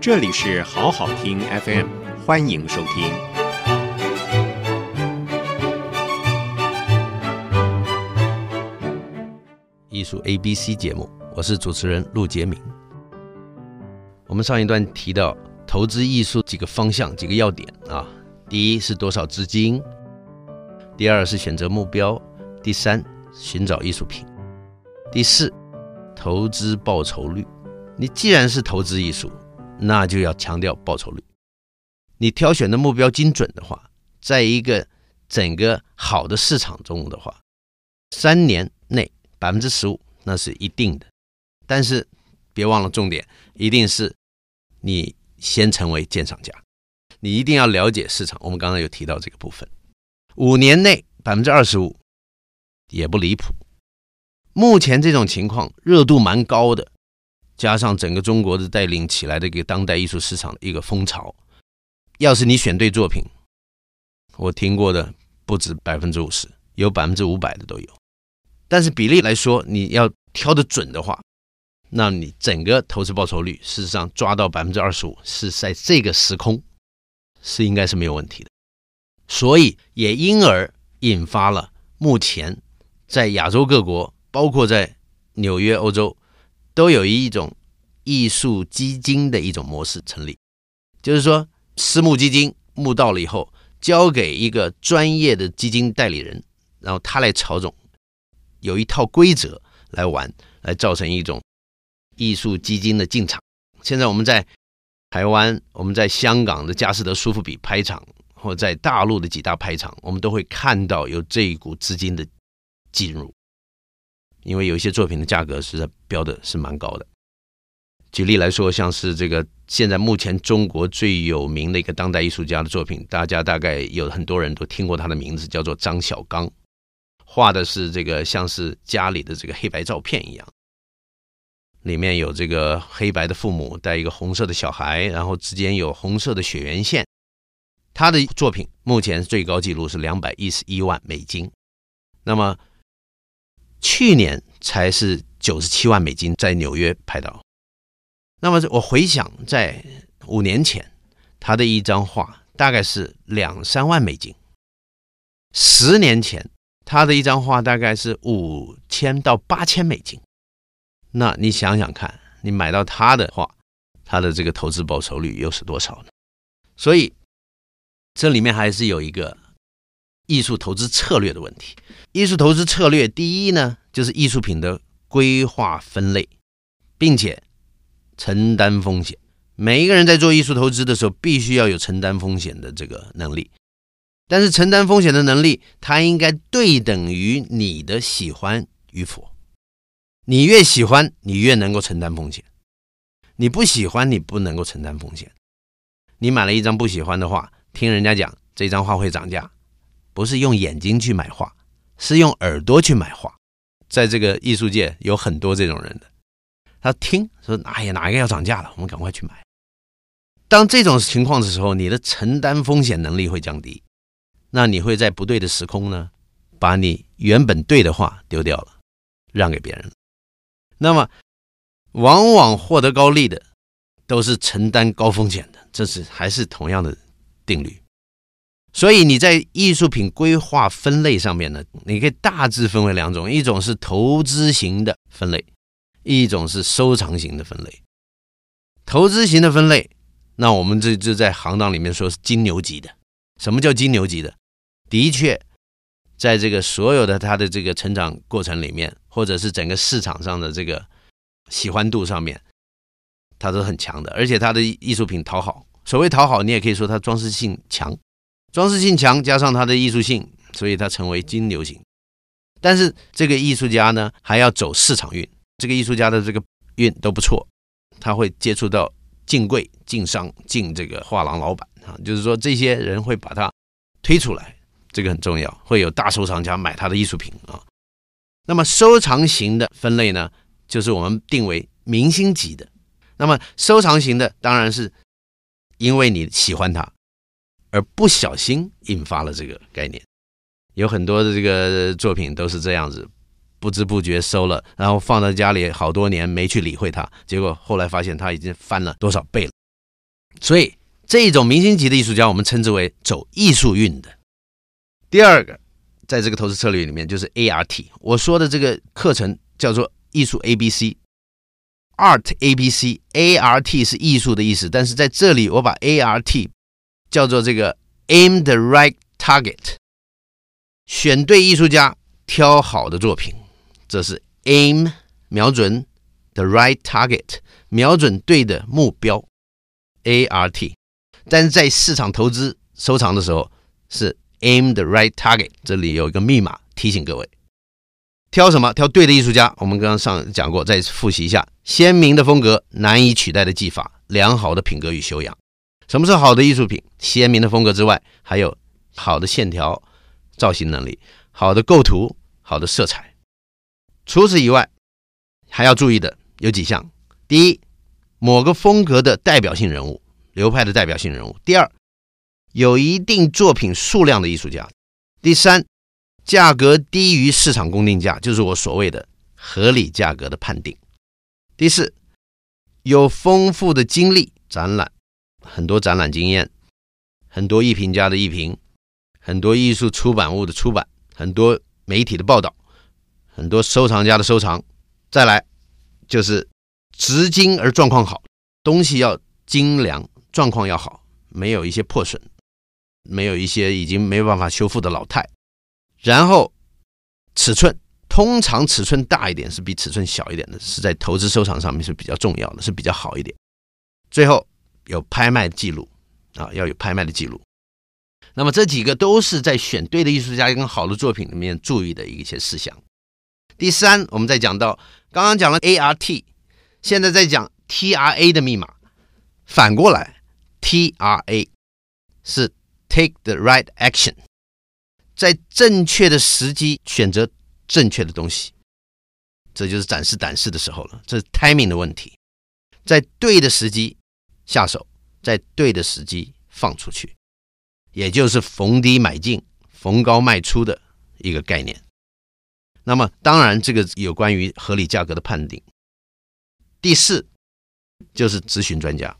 这里是好好听 FM，欢迎收听。艺术 A B C 节目，我是主持人陆杰明。我们上一段提到投资艺术几个方向、几个要点啊，第一是多少资金，第二是选择目标，第三寻找艺术品，第四投资报酬率。你既然是投资艺术，那就要强调报酬率。你挑选的目标精准的话，在一个整个好的市场中的话，三年内百分之十五那是一定的。但是别忘了重点，一定是你先成为鉴赏家，你一定要了解市场。我们刚刚有提到这个部分，五年内百分之二十五也不离谱。目前这种情况热度蛮高的。加上整个中国的带领起来的一个当代艺术市场的一个风潮，要是你选对作品，我听过的不止百分之五十，有百分之五百的都有。但是比例来说，你要挑得准的话，那你整个投资报酬率事实上抓到百分之二十五，是在这个时空是应该是没有问题的。所以也因而引发了目前在亚洲各国，包括在纽约、欧洲。都有一种艺术基金的一种模式成立，就是说私募基金募到了以后，交给一个专业的基金代理人，然后他来操纵，有一套规则来玩，来造成一种艺术基金的进场。现在我们在台湾，我们在香港的佳士得苏富比拍场，或在大陆的几大拍场，我们都会看到有这一股资金的进入。因为有一些作品的价格是标的是蛮高的。举例来说，像是这个现在目前中国最有名的一个当代艺术家的作品，大家大概有很多人都听过他的名字，叫做张晓刚，画的是这个像是家里的这个黑白照片一样，里面有这个黑白的父母带一个红色的小孩，然后之间有红色的血缘线。他的作品目前最高纪录是两百一十一万美金。那么。去年才是九十七万美金，在纽约拍到。那么我回想，在五年前，他的一张画大概是两三万美金；十年前，他的一张画大概是五千到八千美金。那你想想看，你买到他的画，他的这个投资报酬率又是多少呢？所以这里面还是有一个。艺术投资策略的问题。艺术投资策略，第一呢，就是艺术品的规划分类，并且承担风险。每一个人在做艺术投资的时候，必须要有承担风险的这个能力。但是承担风险的能力，它应该对等于你的喜欢与否。你越喜欢，你越能够承担风险；你不喜欢，你不能够承担风险。你买了一张不喜欢的画，听人家讲这张画会涨价。不是用眼睛去买画，是用耳朵去买画。在这个艺术界有很多这种人的，他听说：“哎呀，哪一个要涨价了？我们赶快去买。”当这种情况的时候，你的承担风险能力会降低，那你会在不对的时空呢，把你原本对的画丢掉了，让给别人。那么，往往获得高利的都是承担高风险的，这是还是同样的定律。所以你在艺术品规划分类上面呢，你可以大致分为两种，一种是投资型的分类，一种是收藏型的分类。投资型的分类，那我们这就在行当里面说是金牛级的。什么叫金牛级的？的确，在这个所有的它的这个成长过程里面，或者是整个市场上的这个喜欢度上面，它都很强的，而且它的艺术品讨好。所谓讨好，你也可以说它装饰性强。装饰性强，加上它的艺术性，所以它成为金牛型。但是这个艺术家呢，还要走市场运。这个艺术家的这个运都不错，他会接触到进柜、进商、进这个画廊老板啊，就是说这些人会把他推出来，这个很重要。会有大收藏家买他的艺术品啊。那么收藏型的分类呢，就是我们定为明星级的。那么收藏型的当然是因为你喜欢他。而不小心引发了这个概念，有很多的这个作品都是这样子，不知不觉收了，然后放在家里好多年没去理会它，结果后来发现它已经翻了多少倍了。所以这一种明星级的艺术家，我们称之为走艺术运的。第二个，在这个投资策略里面，就是 ART。我说的这个课程叫做艺术 ABC，Art ABC，ART 是艺术的意思，但是在这里我把 ART 叫做这个 Aim the Right Target，选对艺术家，挑好的作品，这是 Aim 瞄准 the right target，瞄准对的目标，ART。但是在市场投资收藏的时候是。Aim the right target，这里有一个密码提醒各位，挑什么？挑对的艺术家。我们刚刚上讲过，再复习一下：鲜明的风格，难以取代的技法，良好的品格与修养。什么是好的艺术品？鲜明的风格之外，还有好的线条、造型能力，好的构图、好的色彩。除此以外，还要注意的有几项：第一，某个风格的代表性人物，流派的代表性人物；第二，有一定作品数量的艺术家。第三，价格低于市场公定价，就是我所谓的合理价格的判定。第四，有丰富的经历，展览，很多展览经验，很多艺评家的艺评，很多艺术出版物的出版，很多媒体的报道，很多收藏家的收藏。再来就是直精而状况好，东西要精良，状况要好，没有一些破损。没有一些已经没有办法修复的老态，然后尺寸通常尺寸大一点是比尺寸小一点的，是在投资收藏上面是比较重要的，是比较好一点。最后有拍卖记录啊，要有拍卖的记录。那么这几个都是在选对的艺术家跟好的作品里面注意的一些事项。第三，我们再讲到刚刚讲了 ART，现在在讲 TRA 的密码，反过来 TRA 是。Take the right action，在正确的时机选择正确的东西，这就是展示胆识的时候了。这是 timing 的问题，在对的时机下手，在对的时机放出去，也就是逢低买进、逢高卖出的一个概念。那么，当然这个有关于合理价格的判定。第四，就是咨询专家。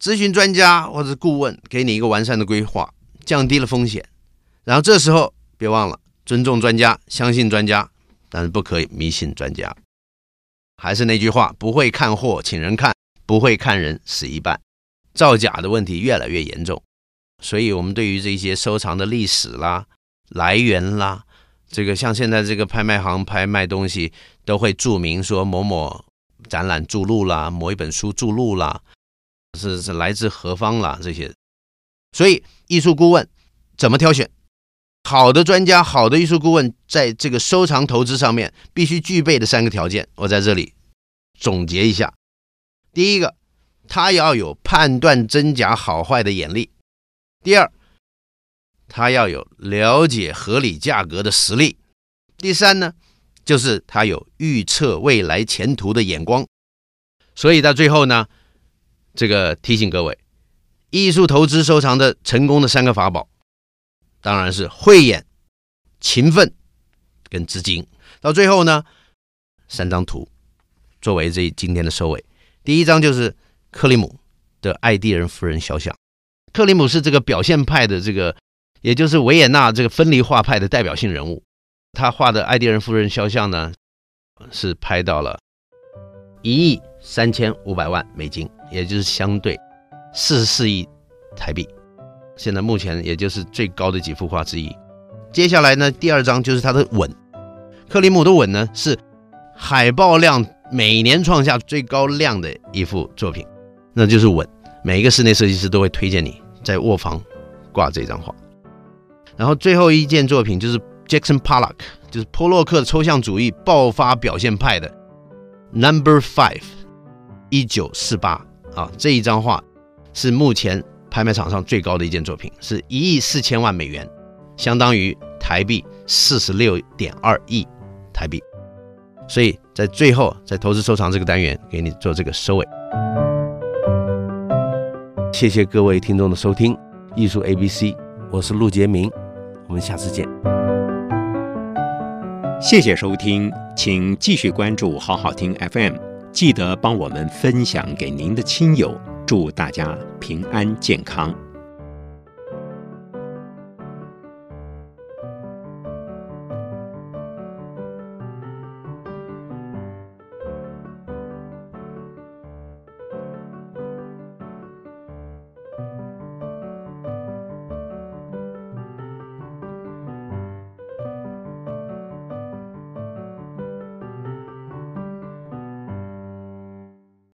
咨询专家或者顾问给你一个完善的规划，降低了风险。然后这时候别忘了尊重专家，相信专家，但是不可以迷信专家。还是那句话，不会看货请人看，不会看人死一半。造假的问题越来越严重，所以我们对于这些收藏的历史啦、来源啦，这个像现在这个拍卖行拍卖东西，都会注明说某某展览注录啦，某一本书注录啦。是是来自何方啦？这些，所以艺术顾问怎么挑选？好的专家、好的艺术顾问，在这个收藏投资上面必须具备的三个条件，我在这里总结一下：第一个，他要有判断真假好坏的眼力；第二，他要有了解合理价格的实力；第三呢，就是他有预测未来前途的眼光。所以到最后呢。这个提醒各位，艺术投资收藏的成功的三个法宝，当然是慧眼、勤奋跟资金。到最后呢，三张图作为这今天的收尾。第一张就是克里姆的爱迪人夫人肖像。克里姆是这个表现派的这个，也就是维也纳这个分离画派的代表性人物。他画的爱迪人夫人肖像呢，是拍到了一亿三千五百万美金。也就是相对四十四亿台币，现在目前也就是最高的几幅画之一。接下来呢，第二张就是他的吻，克里姆的吻呢是海报量每年创下最高量的一幅作品，那就是稳。每一个室内设计师都会推荐你在卧房挂这张画。然后最后一件作品就是 Jackson Pollock，就是波洛克抽象主义爆发表现派的 Number Five，一九四八。啊，这一张画是目前拍卖场上最高的一件作品，是一亿四千万美元，相当于台币四十六点二亿台币。所以在最后，在投资收藏这个单元，给你做这个收尾。谢谢各位听众的收听，艺术 ABC，我是陆杰明，我们下次见。谢谢收听，请继续关注好好听 FM。记得帮我们分享给您的亲友。祝大家平安健康。